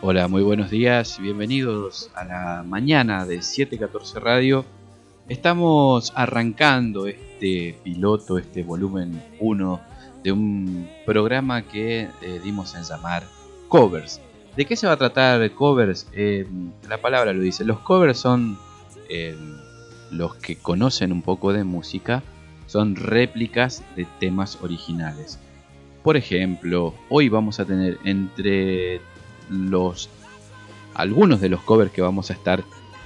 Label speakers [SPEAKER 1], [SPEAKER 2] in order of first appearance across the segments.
[SPEAKER 1] Hola, muy buenos días y bienvenidos a la mañana de 714 Radio. Estamos arrancando este piloto, este volumen 1 de un programa que eh, dimos en llamar Covers. ¿De qué se va a tratar Covers? Eh, la palabra lo dice. Los covers son eh, los que conocen un poco de música, son réplicas de temas originales. Por ejemplo, hoy vamos a tener entre los algunos de los covers que vamos a estar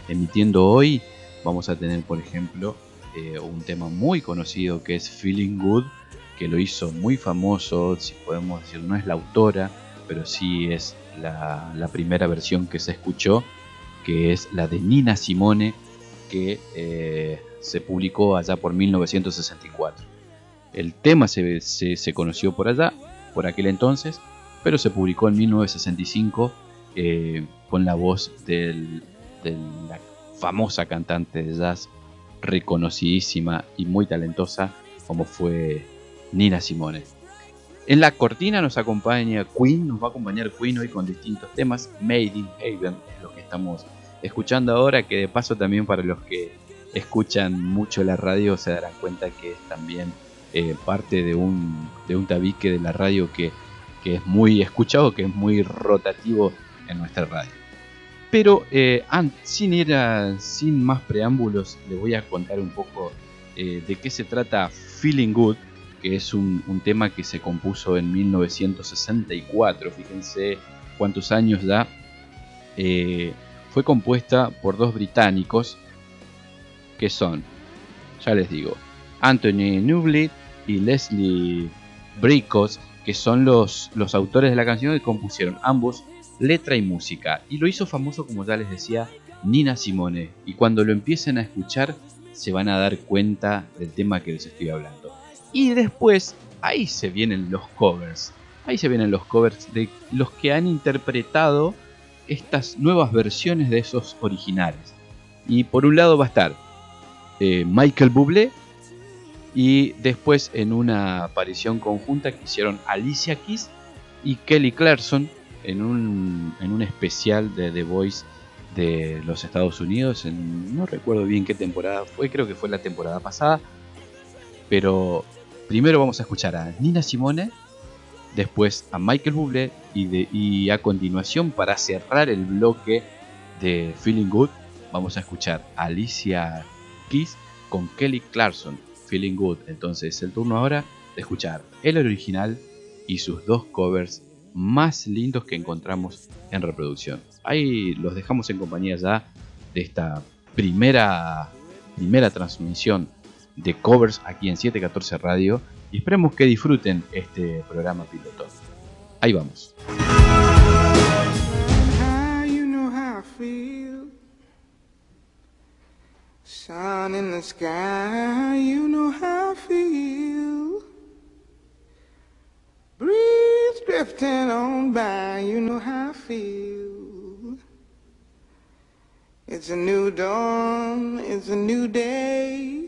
[SPEAKER 1] emitiendo hoy, vamos a tener por ejemplo eh, un tema muy conocido que es Feeling Good, que lo hizo muy famoso, si podemos decir, no es la autora, pero sí es la, primera versión que se escuchó, que es la de Nina Simone, que eh, se publicó allá por 1964. El tema se, se, conoció por allá, por aquel entonces, pero se publicó en 1965 eh, con la voz de la famosa cantante de jazz, reconocidísima y muy talentosa como fue Nina Simone. En la cortina nos acompaña Queen, nos va a acompañar Queen hoy con distintos temas. Made in Haven es lo que estamos escuchando ahora, que de paso también para los que escuchan mucho la radio se darán cuenta que es también eh, parte de un, de un tabique de la radio que que es muy escuchado, que es muy rotativo en nuestra radio. Pero eh, sin ir sin más preámbulos, les voy a contar un poco eh, de qué se trata Feeling Good, que es un, tema que se compuso en 1964. Fíjense cuántos años da. Eh, fue compuesta por dos británicos que son, ya les digo, Anthony Newley y Leslie Bricos, que son los, los autores de la canción que compusieron ambos letra y música. Y lo hizo famoso, como ya les decía, Nina Simone. Y cuando lo empiecen a escuchar, se van a dar cuenta del tema que les estoy hablando. Y después, ahí se vienen los covers. Ahí se vienen los covers de los que han interpretado estas nuevas versiones de esos originales. Y por un lado va a estar eh, Michael Bublé y después en una aparición conjunta que hicieron Alicia Keys y Kelly Clarkson en un, en un especial de The Voice de los Estados Unidos. En, no recuerdo bien qué temporada fue, creo que fue la temporada pasada. Pero primero vamos a escuchar a Nina Simone, después a Michael Bublé y, a continuación para cerrar el bloque de Feeling Good vamos a escuchar a Alicia Keys con Kelly Clarkson. Feeling Good. Entonces es el turno ahora de escuchar el original y sus dos covers más lindos que encontramos en reproducción. Ahí los dejamos en compañía ya de esta primera, primera transmisión de covers aquí en 714 Radio y esperemos que disfruten este programa piloto. Ahí vamos.
[SPEAKER 2] Sun in the sky, you know how I feel. Breeze drifting on by, you know how I feel. It's a new dawn, it's a new day.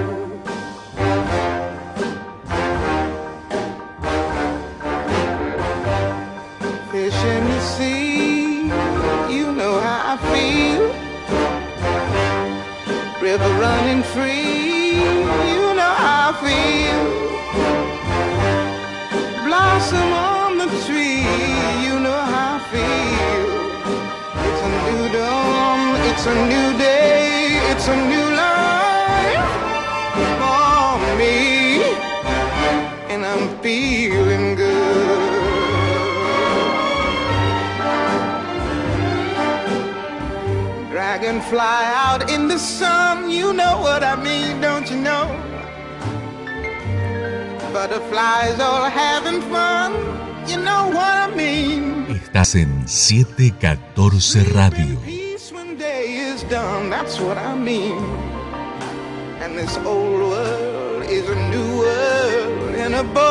[SPEAKER 2] fly out in the sun. You know what I mean, don't you know? Butterflies all having fun. You know what I mean.
[SPEAKER 3] Estás en 714 Radio.
[SPEAKER 2] Peace when day is done. That's what I mean. And this old world is a new world and a book.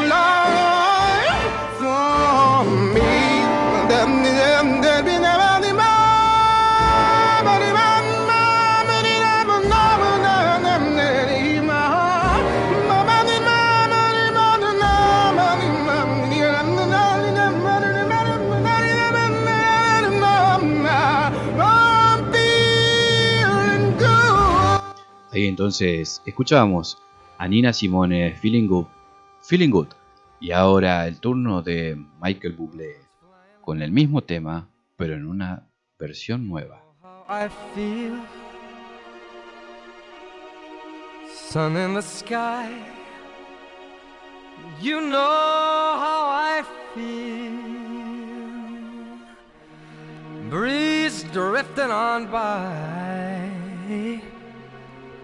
[SPEAKER 1] Ahí entonces escuchábamos a Nina Simone Feeling Good, Feeling Good. Y ahora el turno de Michael Bublé con el mismo tema, pero en una versión nueva.
[SPEAKER 4] I feel sun in the sky. You know how I feel. Breeze drifting on by.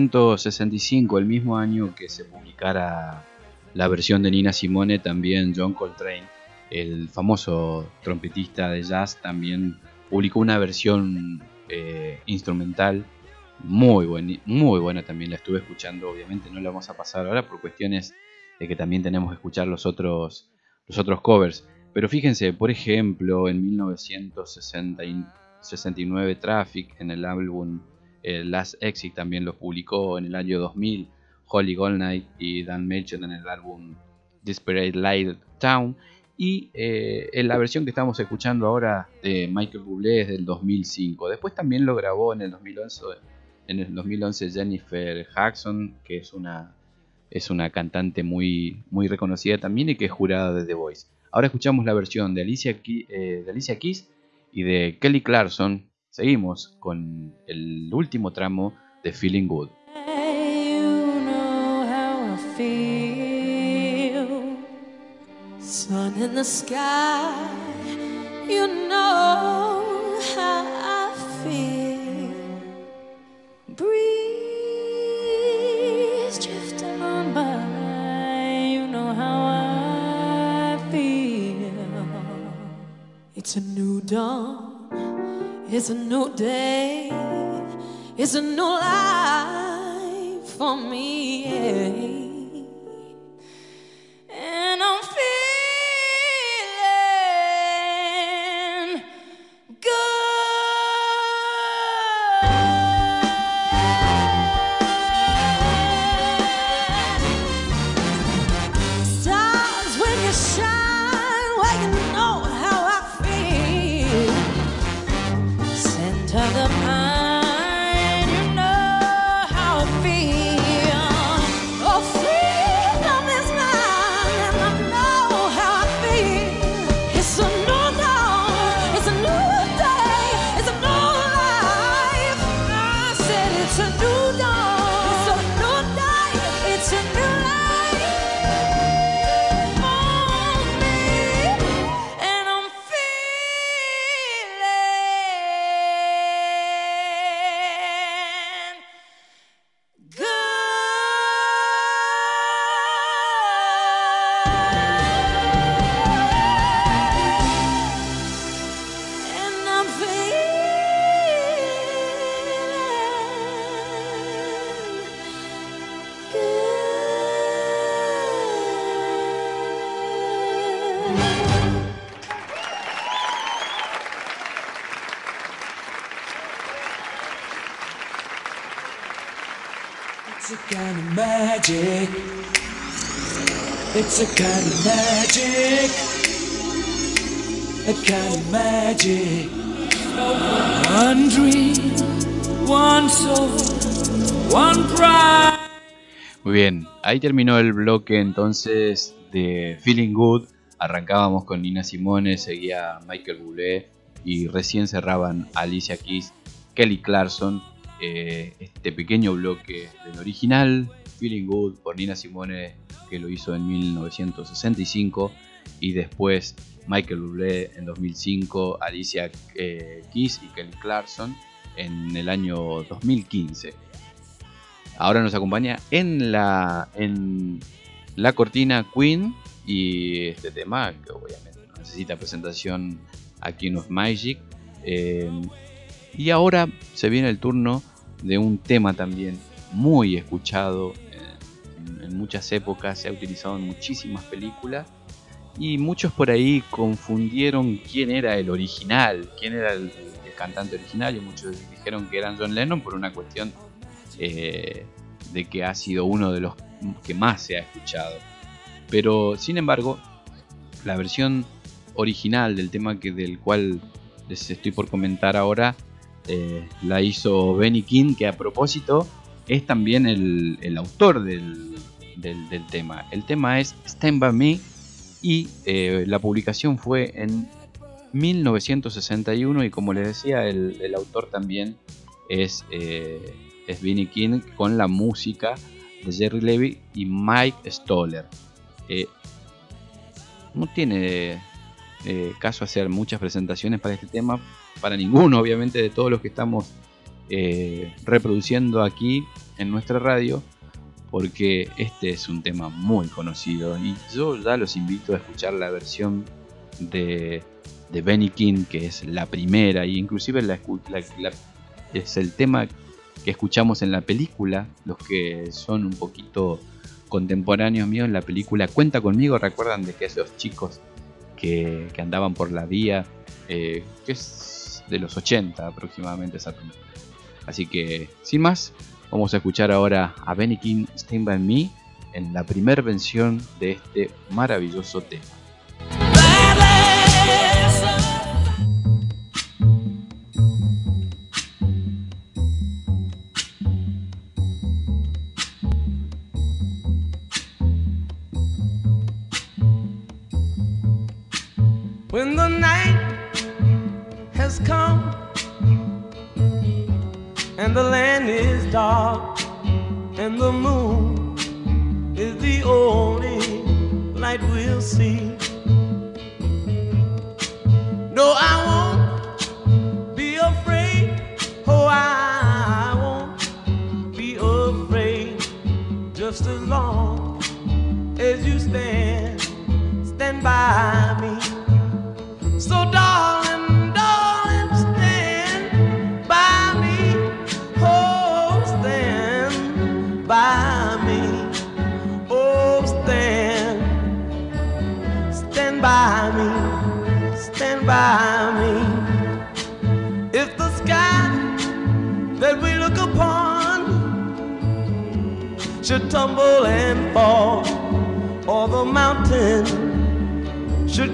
[SPEAKER 1] 1965, el mismo año que se publicara la versión de Nina Simone, también John Coltrane, el famoso trompetista de jazz, también publicó una versión eh, instrumental muy, buen- muy buena también. La estuve escuchando, obviamente no la vamos a pasar ahora por cuestiones de que también tenemos que escuchar los otros, los otros covers. Pero fíjense, por ejemplo, en 1969 Traffic, en el álbum eh, Last Exit también lo publicó en el año 2000, Holly Goldnight y Dan Melchett en el álbum Desperate Light Town. Y eh, en la versión que estamos escuchando ahora de Michael Bublé es del 2005. Después también lo grabó en el 2011 en el 2011 Jennifer Jackson, que es una, es una cantante muy, muy reconocida también y que es jurada de The Voice. Ahora escuchamos la versión de Alicia, eh, de Alicia Keys y de Kelly Clarkson. Seguimos con el último tramo de Feeling Good.
[SPEAKER 5] Sun in the sky. You know how I feel. Breeze drifting on by. You know how I feel. It's a new dawn. It's a new day. It's a new life for me. And It's a
[SPEAKER 6] kind of magic. A kind of magic. One dream, one soul, one pride.
[SPEAKER 1] Muy bien, ahí terminó el bloque entonces de Feeling Good. Arrancábamos con Nina Simone, seguía Michael Bublé y recién cerraban Alicia Keys, Kelly Clarkson. eh, este pequeño bloque del original, Feeling Good por Nina Simone, que lo hizo en 1965, y después Michael Bublé en 2005, Alicia eh, Keys y Kelly Clarkson en el año 2015. Ahora nos acompaña en la, en la cortina Queen y este tema que obviamente no necesita presentación aquí en Of Magic. Eh, y ahora se viene el turno de un tema también muy escuchado en, muchas épocas, se ha utilizado en muchísimas películas y muchos por ahí confundieron quién era el original, quién era el, cantante original y muchos dijeron que eran John Lennon por una cuestión eh, de que ha sido uno de los que más se ha escuchado. Pero sin embargo, la versión original del tema que del cual les estoy por comentar ahora eh, la hizo Benny King, que a propósito es también el autor del, del- tema. El tema es Stand By Me y eh, la publicación fue en 1961 y como les decía, el, autor también es, eh, Benny King con la música de Jerry Levy y Mike Stoller. No tiene eh, caso hacer muchas presentaciones para este tema, para ninguno obviamente de todos los que estamos eh, reproduciendo aquí en nuestra radio, porque este es un tema muy conocido y yo ya los invito a escuchar la versión de, de Benny King, que es la primera, y inclusive la- la- es el tema que escuchamos en la película, los que son un poquito contemporáneos míos en la película Cuenta conmigo, recuerdan de que esos chicos que, que andaban por la vía, eh, que es de los 80 aproximadamente esa. Así que, sin más, vamos a escuchar ahora a Benny King Stand Me en la primera versión de este maravilloso tema.
[SPEAKER 7] Just as long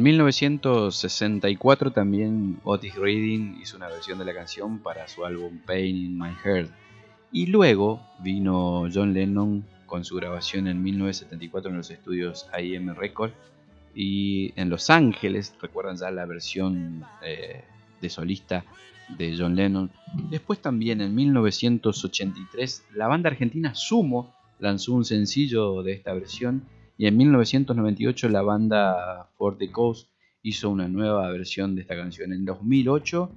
[SPEAKER 1] En 1964 también Otis Reading hizo una versión de la canción para su álbum Pain in My Heart. Y luego vino John Lennon con su grabación en 1974 en los estudios IM Record y en Los Ángeles, recuerdan ya la versión eh, de solista de John Lennon. Después también en 1983 la banda argentina Sumo lanzó un sencillo de esta versión y en 1998 la banda For the Coast hizo una nueva versión de esta canción. En 2008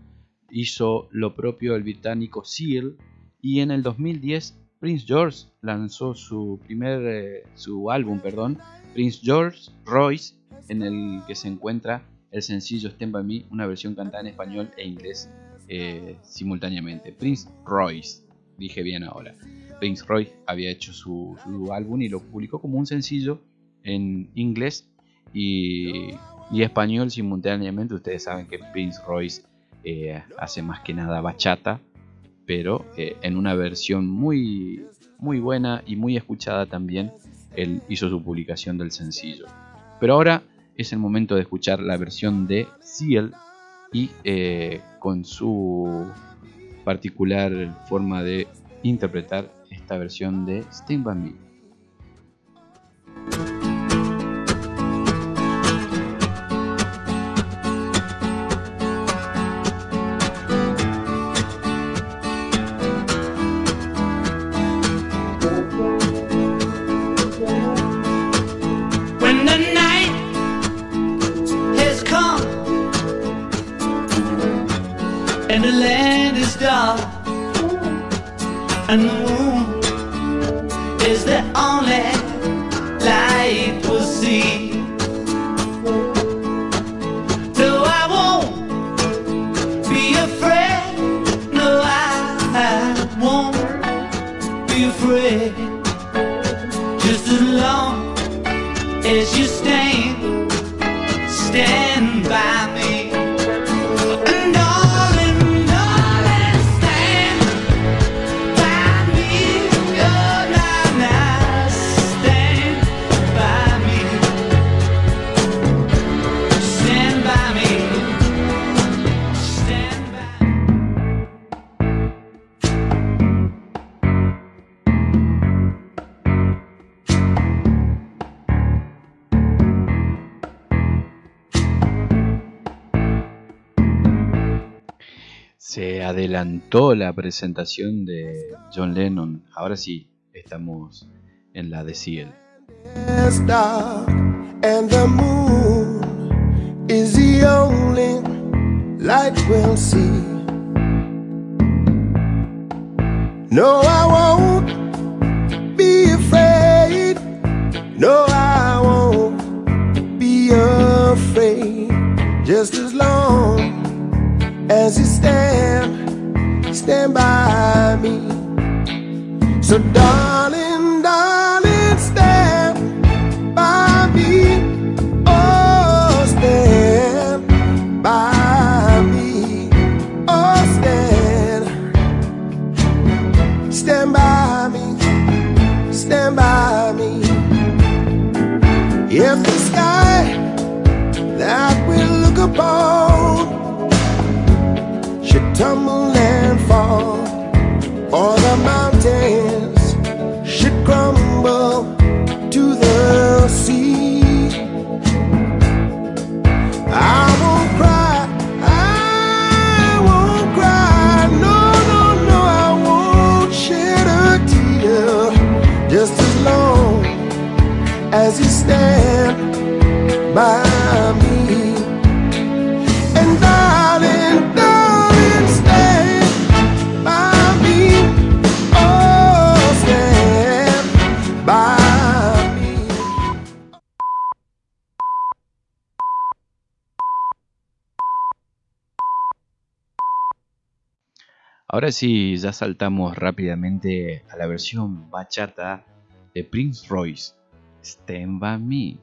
[SPEAKER 1] hizo lo propio el británico Seal y en el 2010 Prince George lanzó su primer eh, su álbum, perdón, Prince George Royce, en el que se encuentra el sencillo Stand By Me, una versión cantada en español e inglés eh, simultáneamente. Prince Royce, dije bien ahora. Prince Royce había hecho su, su álbum y lo publicó como un sencillo en inglés y, y español simultáneamente. Ustedes saben que Prince Royce eh, hace más que nada bachata, pero eh, en una versión muy, muy buena y muy escuchada también. Él hizo su publicación del sencillo. Pero ahora es el momento de escuchar la versión de Seal y eh, con su particular forma de interpretar esta versión de Stand By adelantó la presentación de John Lennon. Ahora sí, estamos en la de
[SPEAKER 8] Ciel. No, I won't be afraid. No, I won't be afraid. Just as long as you stand. stand by me. So darling.
[SPEAKER 6] Ahora sí, ya saltamos rápidamente a la versión bachata de Prince Royce, Stand By Me.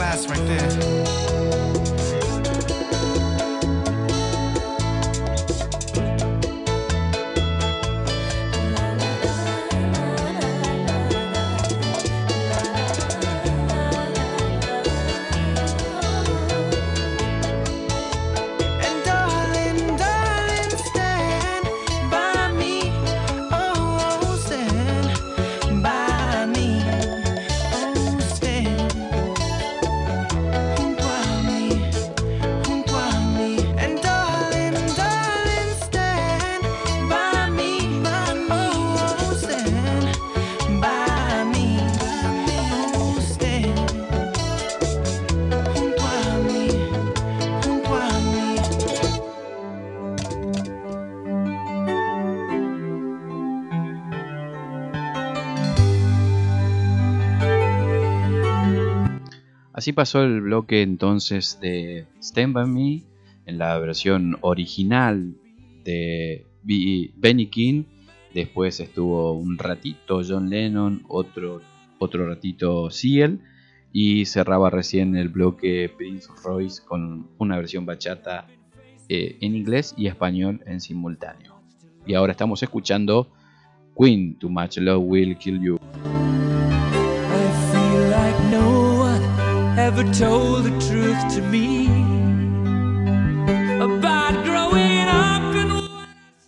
[SPEAKER 1] class right there.
[SPEAKER 6] Así pasó el bloque entonces de Stand By Me, en la versión original de Benny King. Después estuvo un ratito John Lennon, otro, otro ratito Seal. Y cerraba recién el bloque Prince Royce con una versión bachata eh, en inglés y español en simultáneo. Y ahora estamos escuchando Queen, Too Much Love Will Kill You.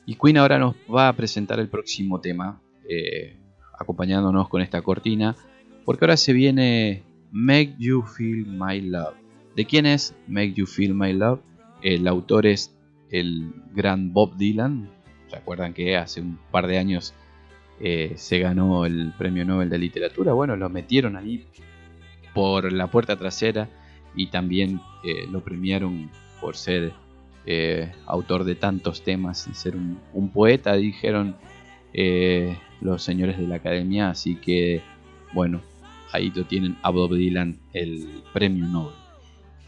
[SPEAKER 9] Y Queen ahora nos va a presentar el próximo tema, eh, acompañándonos con esta cortina, porque ahora se viene Make You Feel My Love. ¿De quién es Make You Feel My Love? El autor es el gran Bob Dylan. ¿Se acuerdan que hace un par de años eh, se ganó el premio Nobel de Literatura? Bueno, lo metieron ahí por la puerta trasera y también eh, lo premiaron por ser eh, autor de tantos temas y ser un, poeta, dijeron eh, los señores de la academia. Así que, bueno, ahí lo tienen a Bob Dylan, el premio Nobel.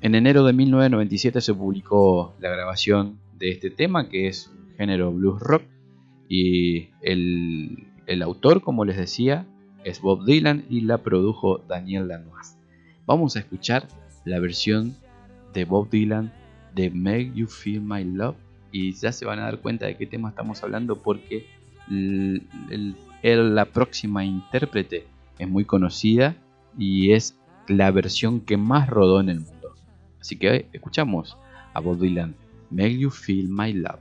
[SPEAKER 9] En enero de 1997 se publicó la grabación de este tema, que es género blues rock, y el, el autor, como les decía, es Bob Dylan y la produjo Daniel Lanois. Vamos a escuchar la versión de Bob Dylan de Make You Feel My Love y ya se van a dar cuenta de qué tema estamos hablando porque el- la próxima intérprete es muy conocida y es la versión que más rodó en el mundo. Así que escuchamos a Bob Dylan, Make You Feel My Love.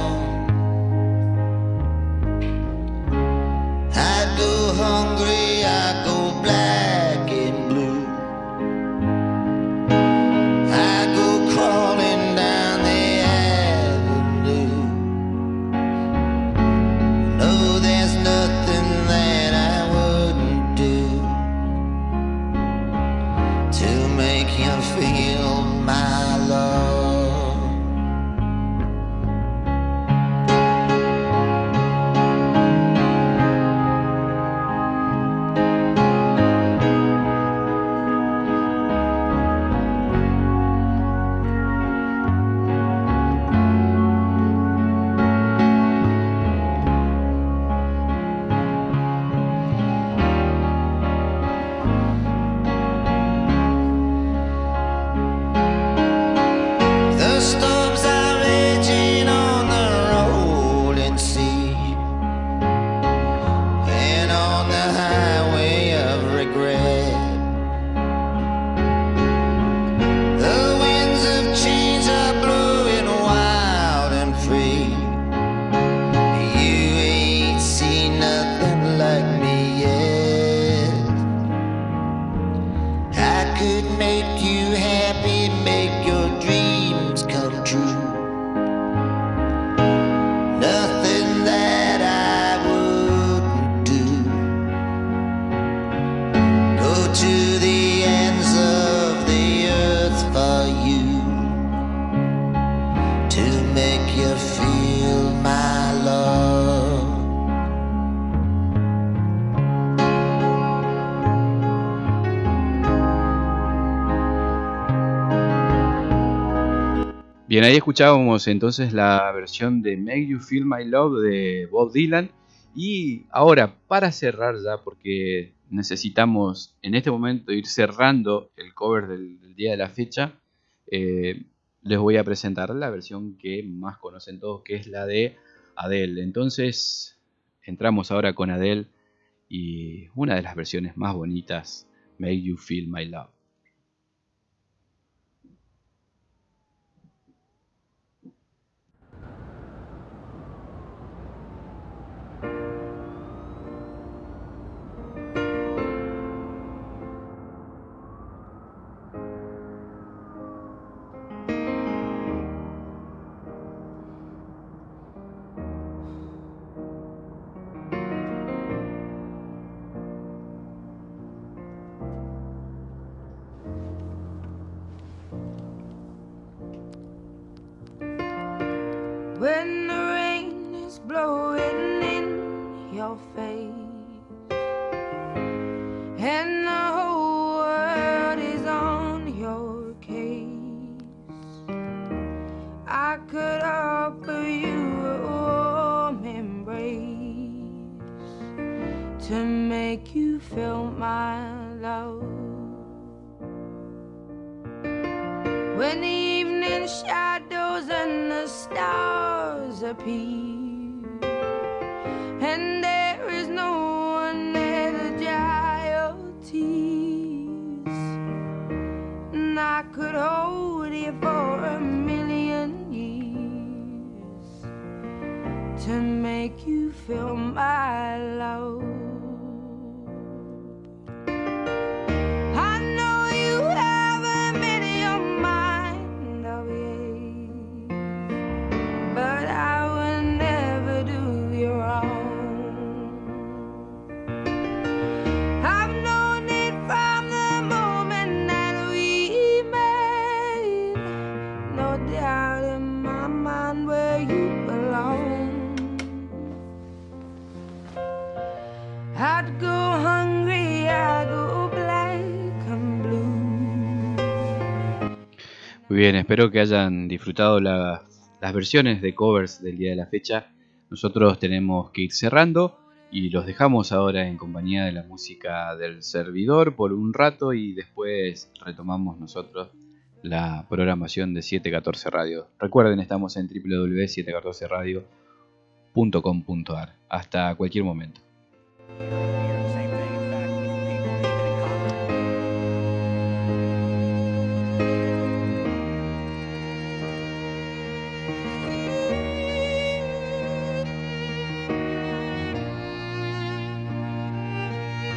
[SPEAKER 9] Bien, ahí escuchábamos entonces la versión de Make You Feel My Love de Bob Dylan. Y ahora, para cerrar ya, porque necesitamos en este momento ir cerrando el cover del, día de la fecha, eh, les voy a presentar la versión que más conocen todos, que es la de Adele. Entonces, entramos ahora con Adele
[SPEAKER 1] y una de las versiones más bonitas, Make You Feel My Love.
[SPEAKER 10] Your face and the whole world is on your case, I could offer you a warm embrace to make you feel my love. When the evening shadows and the stars appear, make you feel my
[SPEAKER 1] espero que hayan disfrutado la- las versiones de covers del día de la fecha. Nosotros tenemos que ir cerrando y los dejamos ahora en compañía de la música del servidor por un rato y después retomamos nosotros la programación de 714 Radio. Recuerden, estamos en www.714radio.com.ar. Hasta cualquier momento.